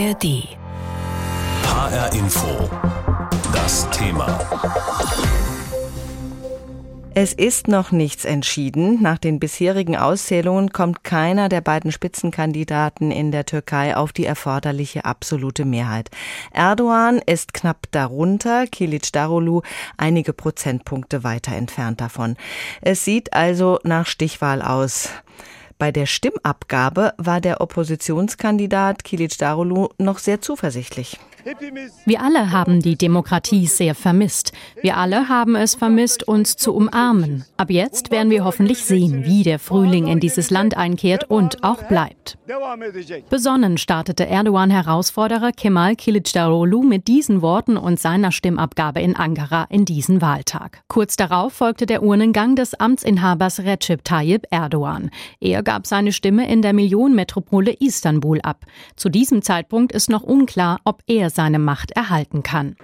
ARD. HR Info. Das Thema. Es ist noch nichts entschieden. Nach den bisherigen Auszählungen kommt keiner der beiden Spitzenkandidaten in der Türkei auf die erforderliche absolute Mehrheit. Erdogan ist knapp darunter, Kilic Darulu einige Prozentpunkte weiter entfernt davon. Es sieht also nach Stichwahl aus. Bei der Stimmabgabe war der Oppositionskandidat Kilic Darulu noch sehr zuversichtlich. Wir alle haben die Demokratie sehr vermisst. Wir alle haben es vermisst, uns zu umarmen. Ab jetzt werden wir hoffentlich sehen, wie der Frühling in dieses Land einkehrt und auch bleibt. Besonnen startete Erdogan-Herausforderer Kemal Kilicdaroglu mit diesen Worten und seiner Stimmabgabe in Ankara in diesen Wahltag. Kurz darauf folgte der Urnengang des Amtsinhabers Recep Tayyip Erdogan. Er gab seine Stimme in der Millionenmetropole Istanbul ab. Zu diesem Zeitpunkt ist noch unklar, ob er seine Macht erhalten kann.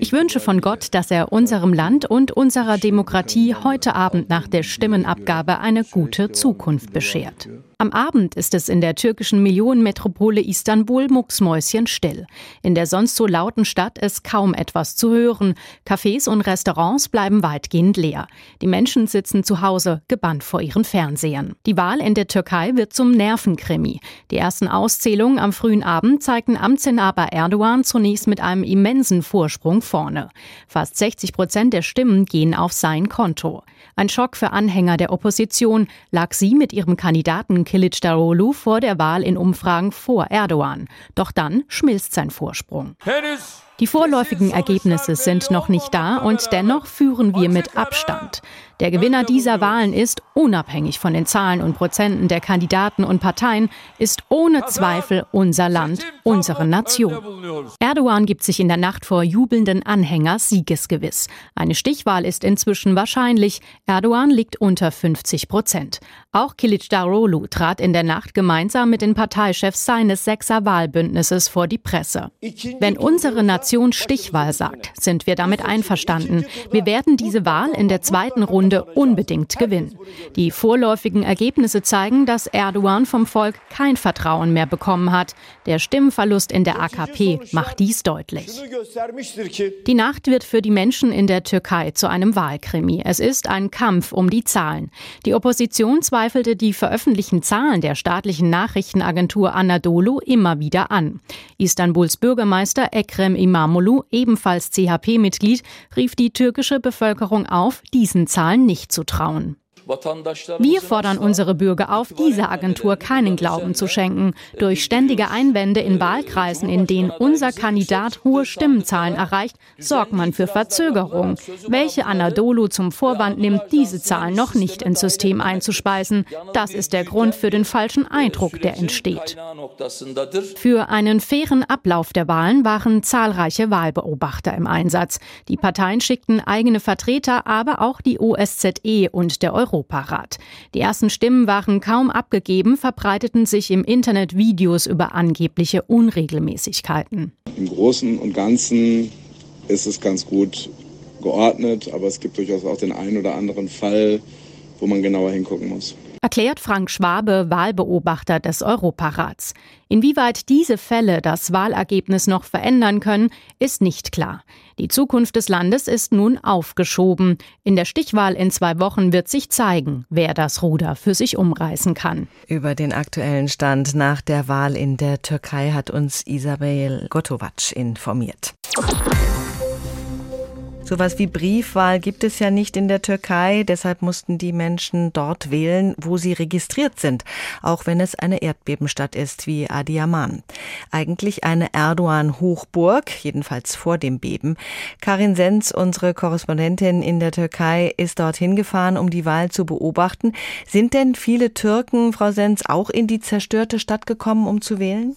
Ich wünsche von Gott, dass er unserem Land und unserer Demokratie heute Abend nach der Stimmenabgabe eine gute Zukunft beschert. Am Abend ist es in der türkischen Millionenmetropole Istanbul mucksmäuschenstill. In der sonst so lauten Stadt ist kaum etwas zu hören. Cafés und Restaurants bleiben weitgehend leer. Die Menschen sitzen zu Hause, gebannt vor ihren Fernsehern. Die Wahl in der Türkei wird zum Nervenkrimi. Die ersten Auszählungen am frühen Abend zeigten Amtsinhaber Erdogan zunächst mit einem immensen Vorsprung vorne. Fast 60 Prozent der Stimmen gehen auf sein Konto. Ein Schock für Anhänger der Opposition lag sie mit ihrem Kandidaten Kilic Darolu vor der Wahl in Umfragen vor Erdogan. Doch dann schmilzt sein Vorsprung. Die vorläufigen Ergebnisse sind noch nicht da und dennoch führen wir mit Abstand. Der Gewinner dieser Wahlen ist, unabhängig von den Zahlen und Prozenten der Kandidaten und Parteien, ist ohne Zweifel unser Land, unsere Nation. Erdogan gibt sich in der Nacht vor jubelnden Anhänger siegesgewiss. Eine Stichwahl ist inzwischen wahrscheinlich. Erdogan liegt unter 50 Prozent. Auch Kilic Darolu trat in der Nacht gemeinsam mit den Parteichefs seines Sechser Wahlbündnisses vor die Presse. Wenn unsere Nation Stichwahl sagt, sind wir damit einverstanden. Wir werden diese Wahl in der zweiten Runde unbedingt gewinnen. Die vorläufigen Ergebnisse zeigen, dass Erdogan vom Volk kein Vertrauen mehr bekommen hat. Der Stimmenverlust in der AKP macht dies deutlich. Die Nacht wird für die Menschen in der Türkei zu einem Wahlkrimi. Es ist ein Kampf um die Zahlen. Die Opposition zweifelte die veröffentlichten Zahlen der staatlichen Nachrichtenagentur Anadolu immer wieder an. Istanbuls Bürgermeister Ekrem Imamoglu, ebenfalls CHP-Mitglied, rief die türkische Bevölkerung auf, diesen Zahlen Zahlen nicht zu trauen. Wir fordern unsere Bürger auf, dieser Agentur keinen Glauben zu schenken. Durch ständige Einwände in Wahlkreisen, in denen unser Kandidat hohe Stimmenzahlen erreicht, sorgt man für Verzögerung. Welche Anadolu zum Vorwand nimmt, diese Zahlen noch nicht ins System einzuspeisen, das ist der Grund für den falschen Eindruck, der entsteht. Für einen fairen Ablauf der Wahlen waren zahlreiche Wahlbeobachter im Einsatz. Die Parteien schickten eigene Vertreter, aber auch die OSZE und der Euro Europarat. Die ersten Stimmen waren kaum abgegeben, verbreiteten sich im Internet Videos über angebliche Unregelmäßigkeiten. Im Großen und Ganzen ist es ganz gut geordnet, aber es gibt durchaus auch den einen oder anderen Fall, wo man genauer hingucken muss erklärt Frank Schwabe, Wahlbeobachter des Europarats. Inwieweit diese Fälle das Wahlergebnis noch verändern können, ist nicht klar. Die Zukunft des Landes ist nun aufgeschoben. In der Stichwahl in zwei Wochen wird sich zeigen, wer das Ruder für sich umreißen kann. Über den aktuellen Stand nach der Wahl in der Türkei hat uns Isabel Gotovac informiert. Sowas wie Briefwahl gibt es ja nicht in der Türkei, deshalb mussten die Menschen dort wählen, wo sie registriert sind, auch wenn es eine Erdbebenstadt ist wie Adiyaman. Eigentlich eine Erdogan-Hochburg, jedenfalls vor dem Beben. Karin Senz, unsere Korrespondentin in der Türkei, ist dorthin gefahren, um die Wahl zu beobachten. Sind denn viele Türken, Frau Senz, auch in die zerstörte Stadt gekommen, um zu wählen?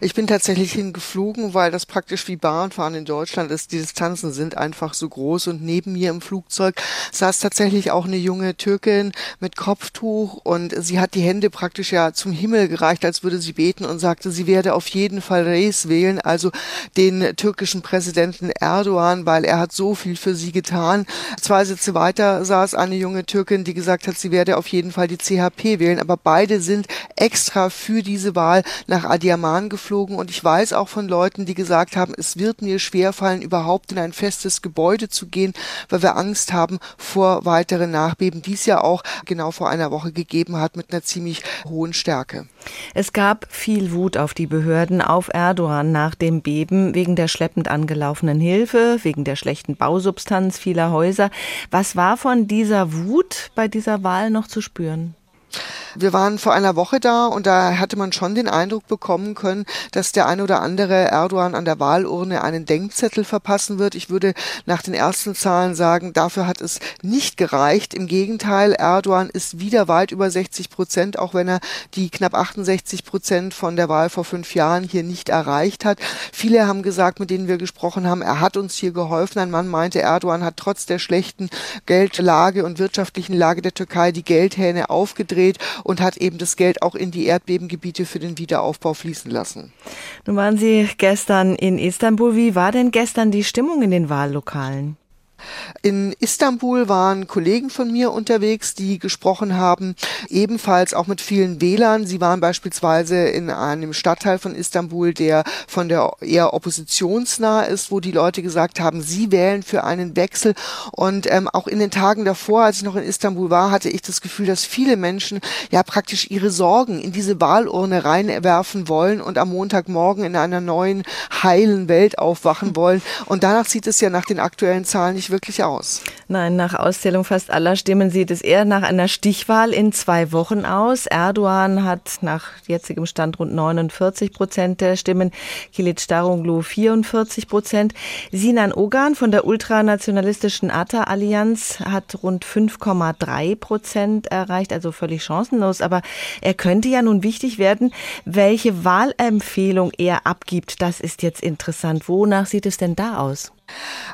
Ich bin tatsächlich hingeflogen, weil das praktisch wie Bahnfahren in Deutschland ist. Die Distanzen sind einfach so groß und neben mir im Flugzeug saß tatsächlich auch eine junge Türkin mit Kopftuch und sie hat die Hände praktisch ja zum Himmel gereicht, als würde sie beten und sagte, sie werde auf jeden Fall Reis wählen, also den türkischen Präsidenten Erdogan, weil er hat so viel für sie getan. Zwei Sitze weiter saß eine junge Türkin, die gesagt hat, sie werde auf jeden Fall die CHP wählen, aber beide sind extra für diese Wahl nach Adiaman angeflogen und ich weiß auch von Leuten, die gesagt haben, es wird mir schwerfallen, überhaupt in ein festes Gebäude zu gehen, weil wir Angst haben vor weiteren Nachbeben, die es ja auch genau vor einer Woche gegeben hat mit einer ziemlich hohen Stärke. Es gab viel Wut auf die Behörden, auf Erdogan nach dem Beben wegen der schleppend angelaufenen Hilfe, wegen der schlechten Bausubstanz vieler Häuser. Was war von dieser Wut bei dieser Wahl noch zu spüren? Wir waren vor einer Woche da und da hatte man schon den Eindruck bekommen können, dass der ein oder andere Erdogan an der Wahlurne einen Denkzettel verpassen wird. Ich würde nach den ersten Zahlen sagen, dafür hat es nicht gereicht. Im Gegenteil, Erdogan ist wieder weit über 60 Prozent, auch wenn er die knapp 68 Prozent von der Wahl vor fünf Jahren hier nicht erreicht hat. Viele haben gesagt, mit denen wir gesprochen haben, er hat uns hier geholfen. Ein Mann meinte, Erdogan hat trotz der schlechten Geldlage und wirtschaftlichen Lage der Türkei die Geldhähne aufgedreht und hat eben das Geld auch in die Erdbebengebiete für den Wiederaufbau fließen lassen. Nun waren Sie gestern in Istanbul. Wie war denn gestern die Stimmung in den Wahllokalen? In Istanbul waren Kollegen von mir unterwegs, die gesprochen haben, ebenfalls auch mit vielen Wählern. Sie waren beispielsweise in einem Stadtteil von Istanbul, der von der eher oppositionsnah ist, wo die Leute gesagt haben, sie wählen für einen Wechsel. Und ähm, auch in den Tagen davor, als ich noch in Istanbul war, hatte ich das Gefühl, dass viele Menschen ja praktisch ihre Sorgen in diese Wahlurne reinwerfen wollen und am Montagmorgen in einer neuen heilen Welt aufwachen wollen. Und danach sieht es ja nach den aktuellen Zahlen nicht wirklich wirklich aus? Nein, nach Auszählung fast aller Stimmen sieht es eher nach einer Stichwahl in zwei Wochen aus. Erdogan hat nach jetzigem Stand rund 49 Prozent der Stimmen, Kilic Darunglu 44 Prozent. Sinan Ogan von der ultranationalistischen ATA-Allianz hat rund 5,3 Prozent erreicht, also völlig chancenlos. Aber er könnte ja nun wichtig werden, welche Wahlempfehlung er abgibt. Das ist jetzt interessant. Wonach sieht es denn da aus?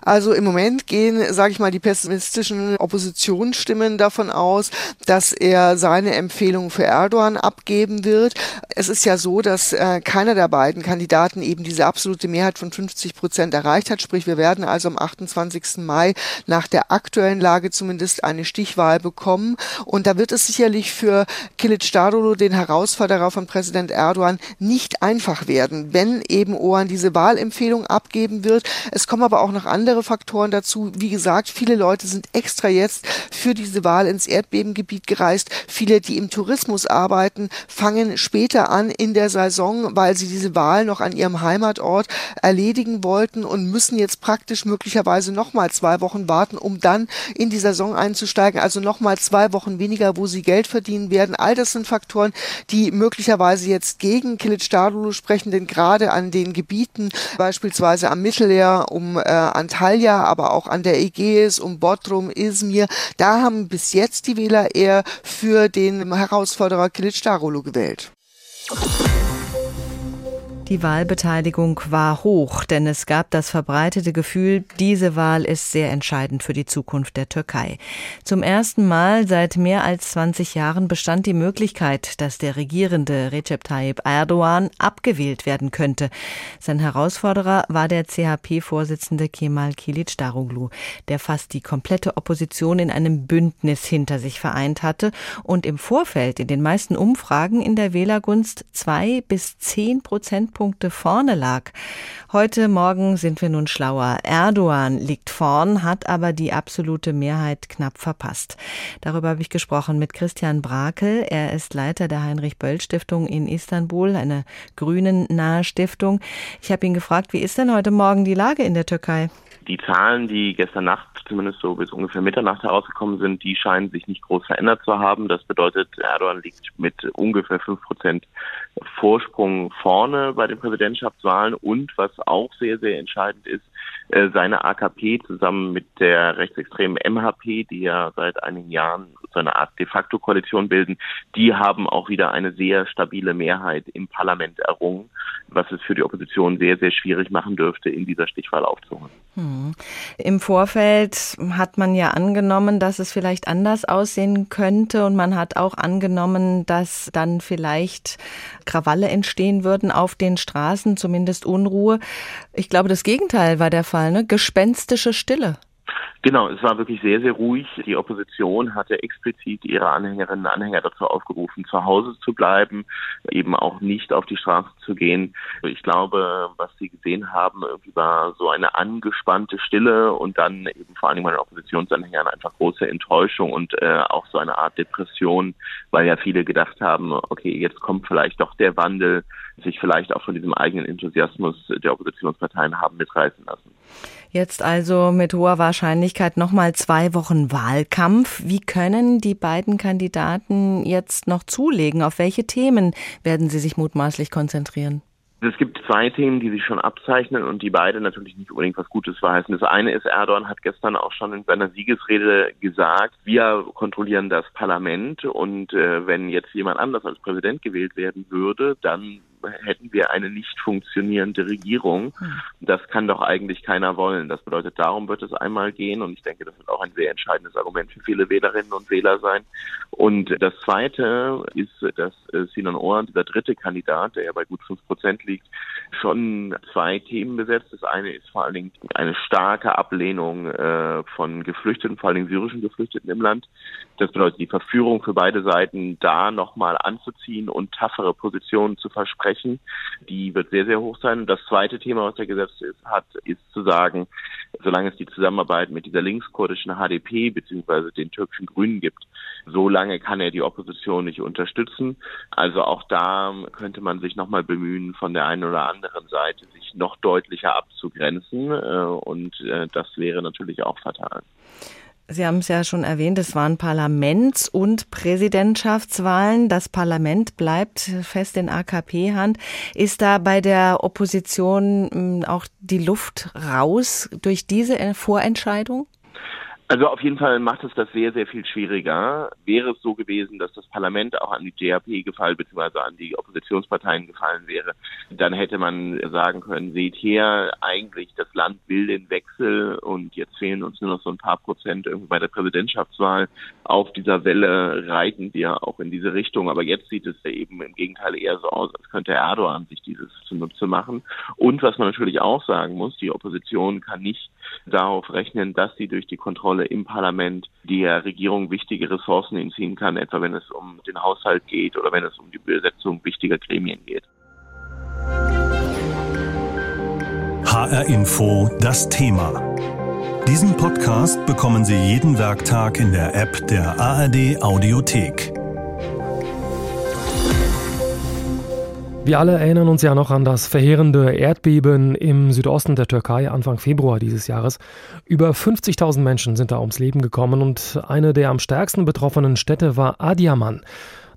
Also im Moment gehen, sage ich mal, die pessimistischen Oppositionsstimmen davon aus, dass er seine Empfehlung für Erdogan abgeben wird. Es ist ja so, dass äh, keiner der beiden Kandidaten eben diese absolute Mehrheit von 50 Prozent erreicht hat. Sprich, wir werden also am 28. Mai nach der aktuellen Lage zumindest eine Stichwahl bekommen. Und da wird es sicherlich für Kilic Darulu, den Herausforderer von Präsident Erdogan, nicht einfach werden, wenn eben Oan diese Wahlempfehlung abgeben wird. Es kommen aber auch noch andere Faktoren dazu. Wie gesagt, viele Leute sind extra jetzt für diese Wahl ins Erdbebengebiet gereist. Viele, die im Tourismus arbeiten, fangen später an in der Saison, weil sie diese Wahl noch an ihrem Heimatort erledigen wollten und müssen jetzt praktisch möglicherweise nochmal zwei Wochen warten, um dann in die Saison einzusteigen. Also nochmal zwei Wochen weniger, wo sie Geld verdienen werden. All das sind Faktoren, die möglicherweise jetzt gegen Kilic Darulu sprechen, denn gerade an den Gebieten, beispielsweise am Mittelmeer um äh, Antalya, aber auch an der Ägäis, um Bodrum, Izmir. Da haben bis jetzt die Wähler eher für den Herausforderer Kilic Darulu gewählt. Die Wahlbeteiligung war hoch, denn es gab das verbreitete Gefühl, diese Wahl ist sehr entscheidend für die Zukunft der Türkei. Zum ersten Mal seit mehr als 20 Jahren bestand die Möglichkeit, dass der regierende Recep Tayyip Erdogan abgewählt werden könnte. Sein Herausforderer war der CHP-Vorsitzende Kemal Kilicdaroglu, der fast die komplette Opposition in einem Bündnis hinter sich vereint hatte und im Vorfeld in den meisten Umfragen in der Wählergunst zwei bis zehn Prozent Punkte vorne lag. Heute Morgen sind wir nun schlauer. Erdogan liegt vorn, hat aber die absolute Mehrheit knapp verpasst. Darüber habe ich gesprochen mit Christian Brakel. Er ist Leiter der Heinrich-Böll-Stiftung in Istanbul, eine grünen-nahe Stiftung. Ich habe ihn gefragt, wie ist denn heute Morgen die Lage in der Türkei? Die Zahlen, die gestern Nacht zumindest so bis ungefähr Mitternacht herausgekommen sind, die scheinen sich nicht groß verändert zu haben. Das bedeutet, Erdogan liegt mit ungefähr fünf Prozent Vorsprung vorne bei den Präsidentschaftswahlen und was auch sehr, sehr entscheidend ist, äh, seine AKP zusammen mit der rechtsextremen MHP, die ja seit einigen Jahren so eine Art de facto Koalition bilden, die haben auch wieder eine sehr stabile Mehrheit im Parlament errungen, was es für die Opposition sehr, sehr schwierig machen dürfte, in dieser Stichwahl aufzuholen. Hm. Im Vorfeld hat man ja angenommen, dass es vielleicht anders aussehen könnte und man hat auch angenommen, dass dann vielleicht Krawalle entstehen würden auf den Straßen, zumindest Unruhe. Ich glaube, das Gegenteil war der Fall, ne? Gespenstische Stille. Genau, es war wirklich sehr, sehr ruhig. Die Opposition hatte explizit ihre Anhängerinnen und Anhänger dazu aufgerufen, zu Hause zu bleiben, eben auch nicht auf die Straße zu gehen. Ich glaube, was sie gesehen haben, irgendwie war so eine angespannte Stille und dann eben vor allem bei den Oppositionsanhängern einfach große Enttäuschung und äh, auch so eine Art Depression, weil ja viele gedacht haben, okay, jetzt kommt vielleicht doch der Wandel, sich vielleicht auch von diesem eigenen Enthusiasmus der Oppositionsparteien haben mitreißen lassen. Jetzt also mit hoher Wahrscheinlichkeit nochmal zwei Wochen Wahlkampf. Wie können die beiden Kandidaten jetzt noch zulegen? Auf welche Themen werden sie sich mutmaßlich konzentrieren? Es gibt zwei Themen, die sich schon abzeichnen und die beide natürlich nicht unbedingt was Gutes verheißen. Das eine ist, Erdogan hat gestern auch schon in seiner Siegesrede gesagt, wir kontrollieren das Parlament und äh, wenn jetzt jemand anders als Präsident gewählt werden würde, dann hätten wir eine nicht funktionierende Regierung. Hm. Das kann doch eigentlich keiner wollen. Das bedeutet, darum wird es einmal gehen und ich denke, das wird auch ein sehr entscheidendes Argument für viele Wählerinnen und Wähler sein. Und das Zweite ist, dass äh, Sinan Oran, dieser dritte Kandidat, der ja bei gut fünf Prozent liegt, schon zwei Themen besetzt. Das eine ist vor allen Dingen eine starke Ablehnung äh, von Geflüchteten, vor allen Dingen syrischen Geflüchteten im Land. Das bedeutet die Verführung für beide Seiten, da nochmal anzuziehen und taffere Positionen zu versprechen. Die wird sehr, sehr hoch sein. das zweite Thema, was er gesetzt ist, hat, ist zu sagen, solange es die Zusammenarbeit mit dieser linkskurdischen HDP beziehungsweise den türkischen Grünen gibt, solange kann er die Opposition nicht unterstützen. Also auch da könnte man sich nochmal bemühen, von der einen oder anderen Seite sich noch deutlicher abzugrenzen. Äh, und äh, das wäre natürlich auch fatal. Sie haben es ja schon erwähnt, es waren Parlaments- und Präsidentschaftswahlen. Das Parlament bleibt fest in AKP-Hand. Ist da bei der Opposition hm, auch die Luft raus durch diese Vorentscheidung? Also auf jeden Fall macht es das sehr, sehr viel schwieriger. Wäre es so gewesen, dass das Parlament auch an die GAP gefallen, beziehungsweise an die Oppositionsparteien gefallen wäre, dann hätte man sagen können, seht hier, eigentlich das Land will den Wechsel und jetzt fehlen uns nur noch so ein paar Prozent irgendwie bei der Präsidentschaftswahl. Auf dieser Welle reiten wir auch in diese Richtung. Aber jetzt sieht es eben im Gegenteil eher so aus, als könnte Erdogan sich dieses zunutze machen. Und was man natürlich auch sagen muss, die Opposition kann nicht darauf rechnen, dass sie durch die Kontrolle Kontrolle im Parlament der Regierung wichtige Ressourcen entziehen kann, etwa wenn es um den Haushalt geht oder wenn es um die Besetzung wichtiger Gremien geht. HR Info das Thema. Diesen Podcast bekommen Sie jeden Werktag in der App der ARD Audiothek. Wir alle erinnern uns ja noch an das verheerende Erdbeben im Südosten der Türkei Anfang Februar dieses Jahres. Über 50.000 Menschen sind da ums Leben gekommen und eine der am stärksten betroffenen Städte war Adiaman.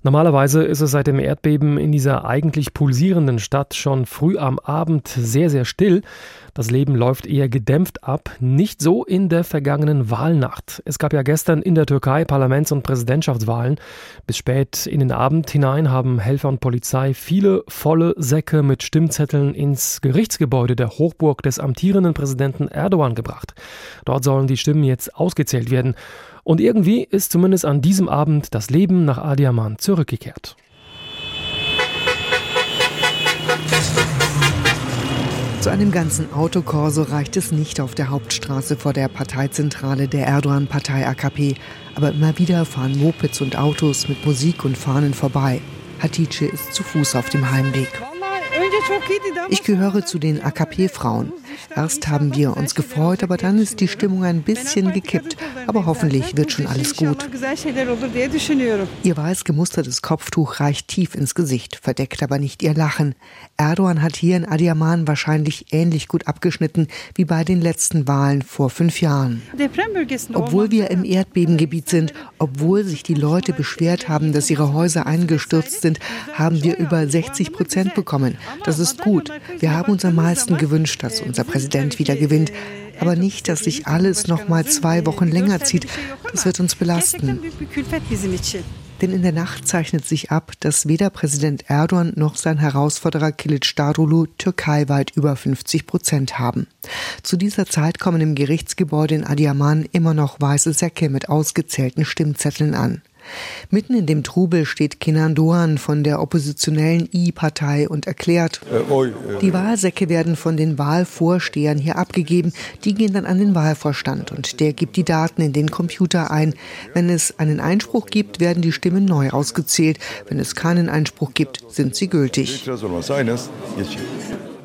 Normalerweise ist es seit dem Erdbeben in dieser eigentlich pulsierenden Stadt schon früh am Abend sehr, sehr still. Das Leben läuft eher gedämpft ab, nicht so in der vergangenen Wahlnacht. Es gab ja gestern in der Türkei Parlaments- und Präsidentschaftswahlen. Bis spät in den Abend hinein haben Helfer und Polizei viele volle Säcke mit Stimmzetteln ins Gerichtsgebäude der Hochburg des amtierenden Präsidenten Erdogan gebracht. Dort sollen die Stimmen jetzt ausgezählt werden. Und irgendwie ist zumindest an diesem Abend das Leben nach Adiaman zurückgekehrt. Zu einem ganzen Autokorso reicht es nicht auf der Hauptstraße vor der Parteizentrale der Erdogan-Partei AKP, aber immer wieder fahren Mopeds und Autos mit Musik und Fahnen vorbei. Hatice ist zu Fuß auf dem Heimweg. Ich gehöre zu den AKP-Frauen. Erst haben wir uns gefreut, aber dann ist die Stimmung ein bisschen gekippt. Aber hoffentlich wird schon alles gut. Ihr weiß gemustertes Kopftuch reicht tief ins Gesicht, verdeckt aber nicht ihr Lachen. Erdogan hat hier in Adiaman wahrscheinlich ähnlich gut abgeschnitten wie bei den letzten Wahlen vor fünf Jahren. Obwohl wir im Erdbebengebiet sind, obwohl sich die Leute beschwert haben, dass ihre Häuser eingestürzt sind, haben wir über 60 Prozent bekommen. Das ist gut. Wir haben uns am meisten gewünscht, dass unser Präsident wieder gewinnt. Aber nicht, dass sich alles noch mal zwei Wochen länger zieht. Das wird uns belasten. Denn in der Nacht zeichnet sich ab, dass weder Präsident Erdogan noch sein Herausforderer Kilic Darulu türkeiweit über 50 Prozent haben. Zu dieser Zeit kommen im Gerichtsgebäude in Adiaman immer noch weiße Säcke mit ausgezählten Stimmzetteln an. Mitten in dem Trubel steht Kenan Doğan von der oppositionellen I-Partei und erklärt, die Wahlsäcke werden von den Wahlvorstehern hier abgegeben, die gehen dann an den Wahlvorstand und der gibt die Daten in den Computer ein. Wenn es einen Einspruch gibt, werden die Stimmen neu ausgezählt. Wenn es keinen Einspruch gibt, sind sie gültig.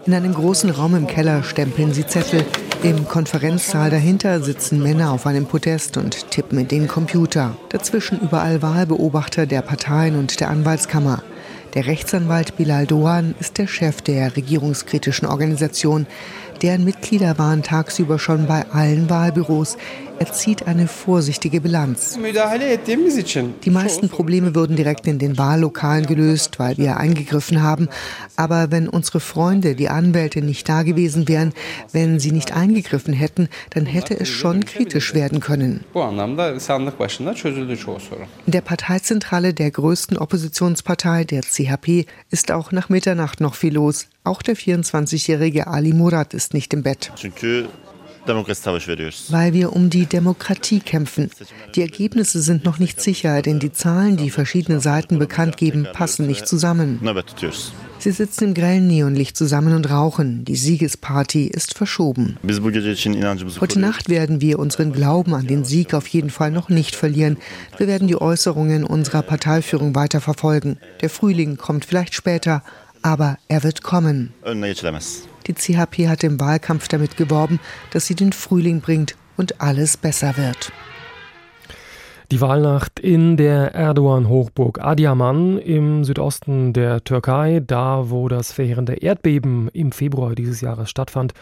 In einem großen Raum im Keller stempeln sie Zettel. Im Konferenzsaal dahinter sitzen Männer auf einem Podest und tippen in den Computer. Dazwischen überall Wahlbeobachter der Parteien und der Anwaltskammer. Der Rechtsanwalt Bilal Doan ist der Chef der regierungskritischen Organisation. Deren Mitglieder waren tagsüber schon bei allen Wahlbüros. Er zieht eine vorsichtige Bilanz. Die meisten Probleme wurden direkt in den Wahllokalen gelöst, weil wir eingegriffen haben. Aber wenn unsere Freunde, die Anwälte, nicht da gewesen wären, wenn sie nicht eingegriffen hätten, dann hätte es schon kritisch werden können. In der Parteizentrale der größten Oppositionspartei, der CHP, ist auch nach Mitternacht noch viel los. Auch der 24-jährige Ali Murat ist nicht im Bett. Weil wir um die Demokratie kämpfen. Die Ergebnisse sind noch nicht sicher, denn die Zahlen, die verschiedene Seiten bekannt geben, passen nicht zusammen. Sie sitzen im grellen Neonlicht zusammen und rauchen. Die Siegesparty ist verschoben. Heute Nacht werden wir unseren Glauben an den Sieg auf jeden Fall noch nicht verlieren. Wir werden die Äußerungen unserer Parteiführung weiter verfolgen. Der Frühling kommt vielleicht später, aber er wird kommen. Die CHP hat im Wahlkampf damit geworben, dass sie den Frühling bringt und alles besser wird. Die Wahlnacht in der Erdogan-Hochburg Adiaman im Südosten der Türkei, da wo das verheerende Erdbeben im Februar dieses Jahres stattfand.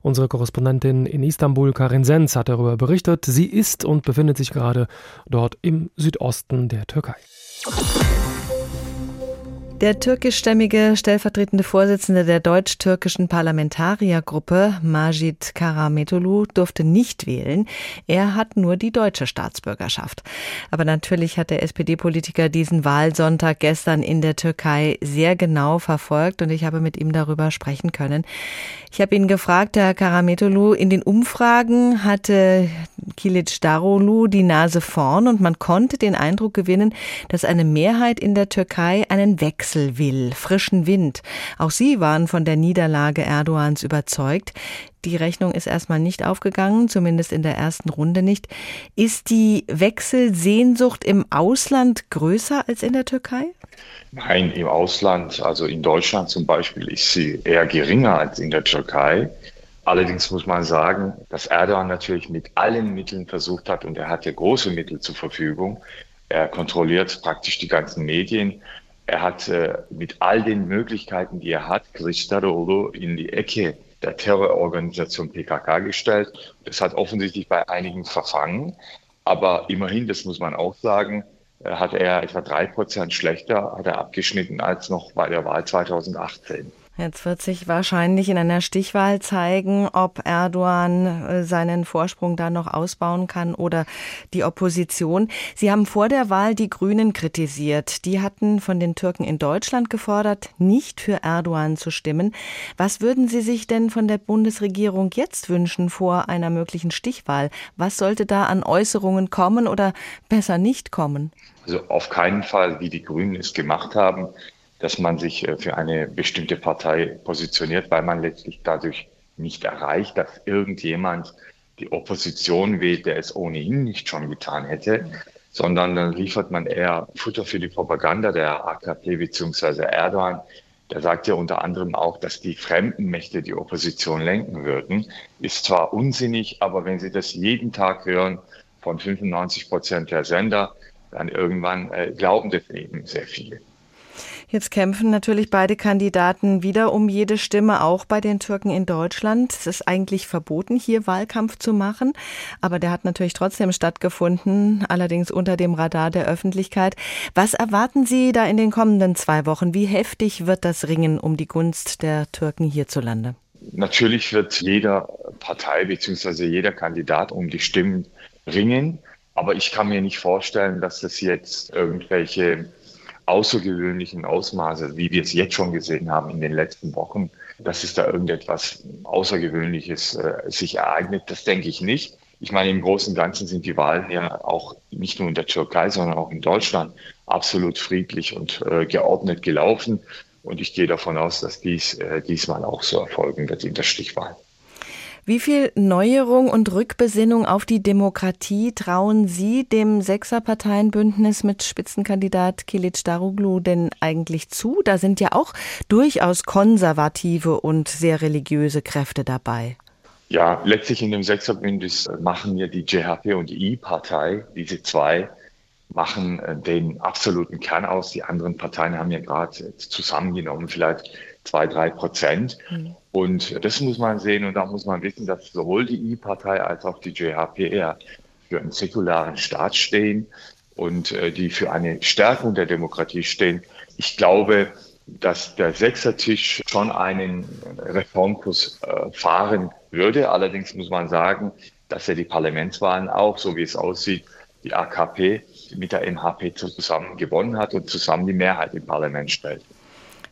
Unsere Korrespondentin in Istanbul, Karin Sens, hat darüber berichtet. Sie ist und befindet sich gerade dort im Südosten der Türkei. Der türkischstämmige stellvertretende Vorsitzende der deutsch-türkischen Parlamentariergruppe, Majid Karametolu, durfte nicht wählen. Er hat nur die deutsche Staatsbürgerschaft. Aber natürlich hat der SPD-Politiker diesen Wahlsonntag gestern in der Türkei sehr genau verfolgt und ich habe mit ihm darüber sprechen können. Ich habe ihn gefragt, Herr Karametolu, in den Umfragen hatte Kilic Darolu die Nase vorn und man konnte den Eindruck gewinnen, dass eine Mehrheit in der Türkei einen Wechsel will, frischen Wind. Auch sie waren von der Niederlage Erdogans überzeugt. Die Rechnung ist erstmal nicht aufgegangen, zumindest in der ersten Runde nicht. Ist die Wechselsehnsucht im Ausland größer als in der Türkei? Nein, im Ausland, also in Deutschland zum Beispiel, ist sie eher geringer als in der Türkei. Allerdings muss man sagen, dass Erdogan natürlich mit allen Mitteln versucht hat, und er hat ja große Mittel zur Verfügung. Er kontrolliert praktisch die ganzen Medien. Er hat äh, mit all den Möglichkeiten, die er hat, Kılıçdaroğlu in die Ecke der Terrororganisation PKK gestellt. Das hat offensichtlich bei einigen verfangen. Aber immerhin, das muss man auch sagen, äh, hat er etwa drei Prozent schlechter hat er abgeschnitten als noch bei der Wahl 2018. Jetzt wird sich wahrscheinlich in einer Stichwahl zeigen, ob Erdogan äh, seinen Vorsprung da noch ausbauen kann oder die Opposition. Sie haben vor der Wahl die Grünen kritisiert. Die hatten von den Türken in Deutschland gefordert, nicht für Erdogan zu stimmen. Was würden Sie sich denn von der Bundesregierung jetzt wünschen vor einer möglichen Stichwahl? Was sollte da an Äußerungen kommen oder besser nicht kommen? Also auf keinen Fall, wie die Grünen es gemacht haben dass man sich äh, für eine bestimmte Partei positioniert, weil man letztlich dadurch nicht erreicht, dass irgendjemand die Opposition wählt, der es ohnehin nicht schon getan hätte, sondern dann liefert man eher Futter für die Propaganda der AKP bzw. Erdogan. Der sagt ja unter anderem auch, dass die fremden Mächte die Opposition lenken würden. Ist zwar unsinnig, aber wenn Sie das jeden Tag hören von 95 Prozent der Sender, dann irgendwann äh, glauben das eben sehr viele. Jetzt kämpfen natürlich beide Kandidaten wieder um jede Stimme, auch bei den Türken in Deutschland. Es ist eigentlich verboten, hier Wahlkampf zu machen, aber der hat natürlich trotzdem stattgefunden, allerdings unter dem Radar der Öffentlichkeit. Was erwarten Sie da in den kommenden zwei Wochen? Wie heftig wird das Ringen um die Gunst der Türken hierzulande? Natürlich wird jeder Partei bzw. jeder Kandidat um die Stimmen ringen. Aber ich kann mir nicht vorstellen, dass das jetzt irgendwelche außergewöhnlichen Ausmaße, wie wir es jetzt schon gesehen haben in den letzten Wochen, dass es da irgendetwas Außergewöhnliches äh, sich ereignet, das denke ich nicht. Ich meine, im Großen und Ganzen sind die Wahlen ja auch nicht nur in der Türkei, sondern auch in Deutschland absolut friedlich und äh, geordnet gelaufen. Und ich gehe davon aus, dass dies äh, diesmal auch so erfolgen wird in der Stichwahl. Wie viel Neuerung und Rückbesinnung auf die Demokratie trauen Sie dem Sechserparteienbündnis mit Spitzenkandidat Kilic Daruglu denn eigentlich zu? Da sind ja auch durchaus konservative und sehr religiöse Kräfte dabei. Ja, letztlich in dem Sechserbündnis machen ja die JHP und die I-Partei, diese zwei, machen äh, den absoluten Kern aus. Die anderen Parteien haben ja gerade zusammengenommen vielleicht zwei, drei Prozent. Mhm. Und das muss man sehen und da muss man wissen, dass sowohl die I-Partei als auch die JHPR für einen säkularen Staat stehen und äh, die für eine Stärkung der Demokratie stehen. Ich glaube, dass der Sechsertisch schon einen Reformkurs äh, fahren würde. Allerdings muss man sagen, dass er die Parlamentswahlen auch, so wie es aussieht, die AKP mit der MHP zusammen gewonnen hat und zusammen die Mehrheit im Parlament stellt.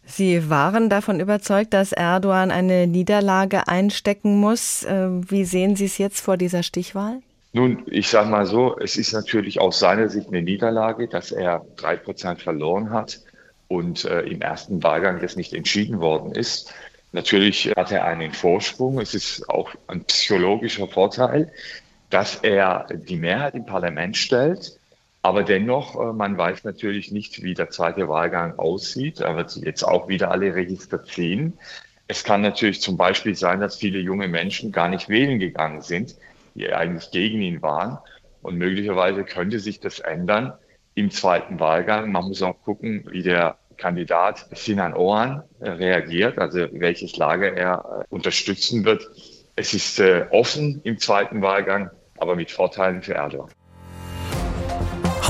Sie waren davon überzeugt, dass Erdogan eine Niederlage einstecken muss. Äh, wie sehen Sie es jetzt vor dieser Stichwahl? Nun, ich sage mal so, es ist natürlich aus seiner Sicht eine Niederlage, dass er drei Prozent verloren hat und äh, im ersten Wahlgang das nicht entschieden worden ist. Natürlich hat er einen Vorsprung. Es ist auch ein psychologischer Vorteil, dass er die Mehrheit im Parlament stellt aber dennoch, äh, man weiß natürlich nicht, wie der zweite Wahlgang aussieht. Er wird jetzt auch wieder alle Register ziehen. Es kann natürlich zum Beispiel sein, dass viele junge Menschen gar nicht wählen gegangen sind, die eigentlich gegen ihn waren. Und möglicherweise könnte sich das ändern im zweiten Wahlgang. Man muss auch gucken, wie der Kandidat Sinan Oğan äh, reagiert, also welches Lager er äh, unterstützen wird. Es ist offen im zweiten Wahlgang, aber mit Vorteilen für Erdogan.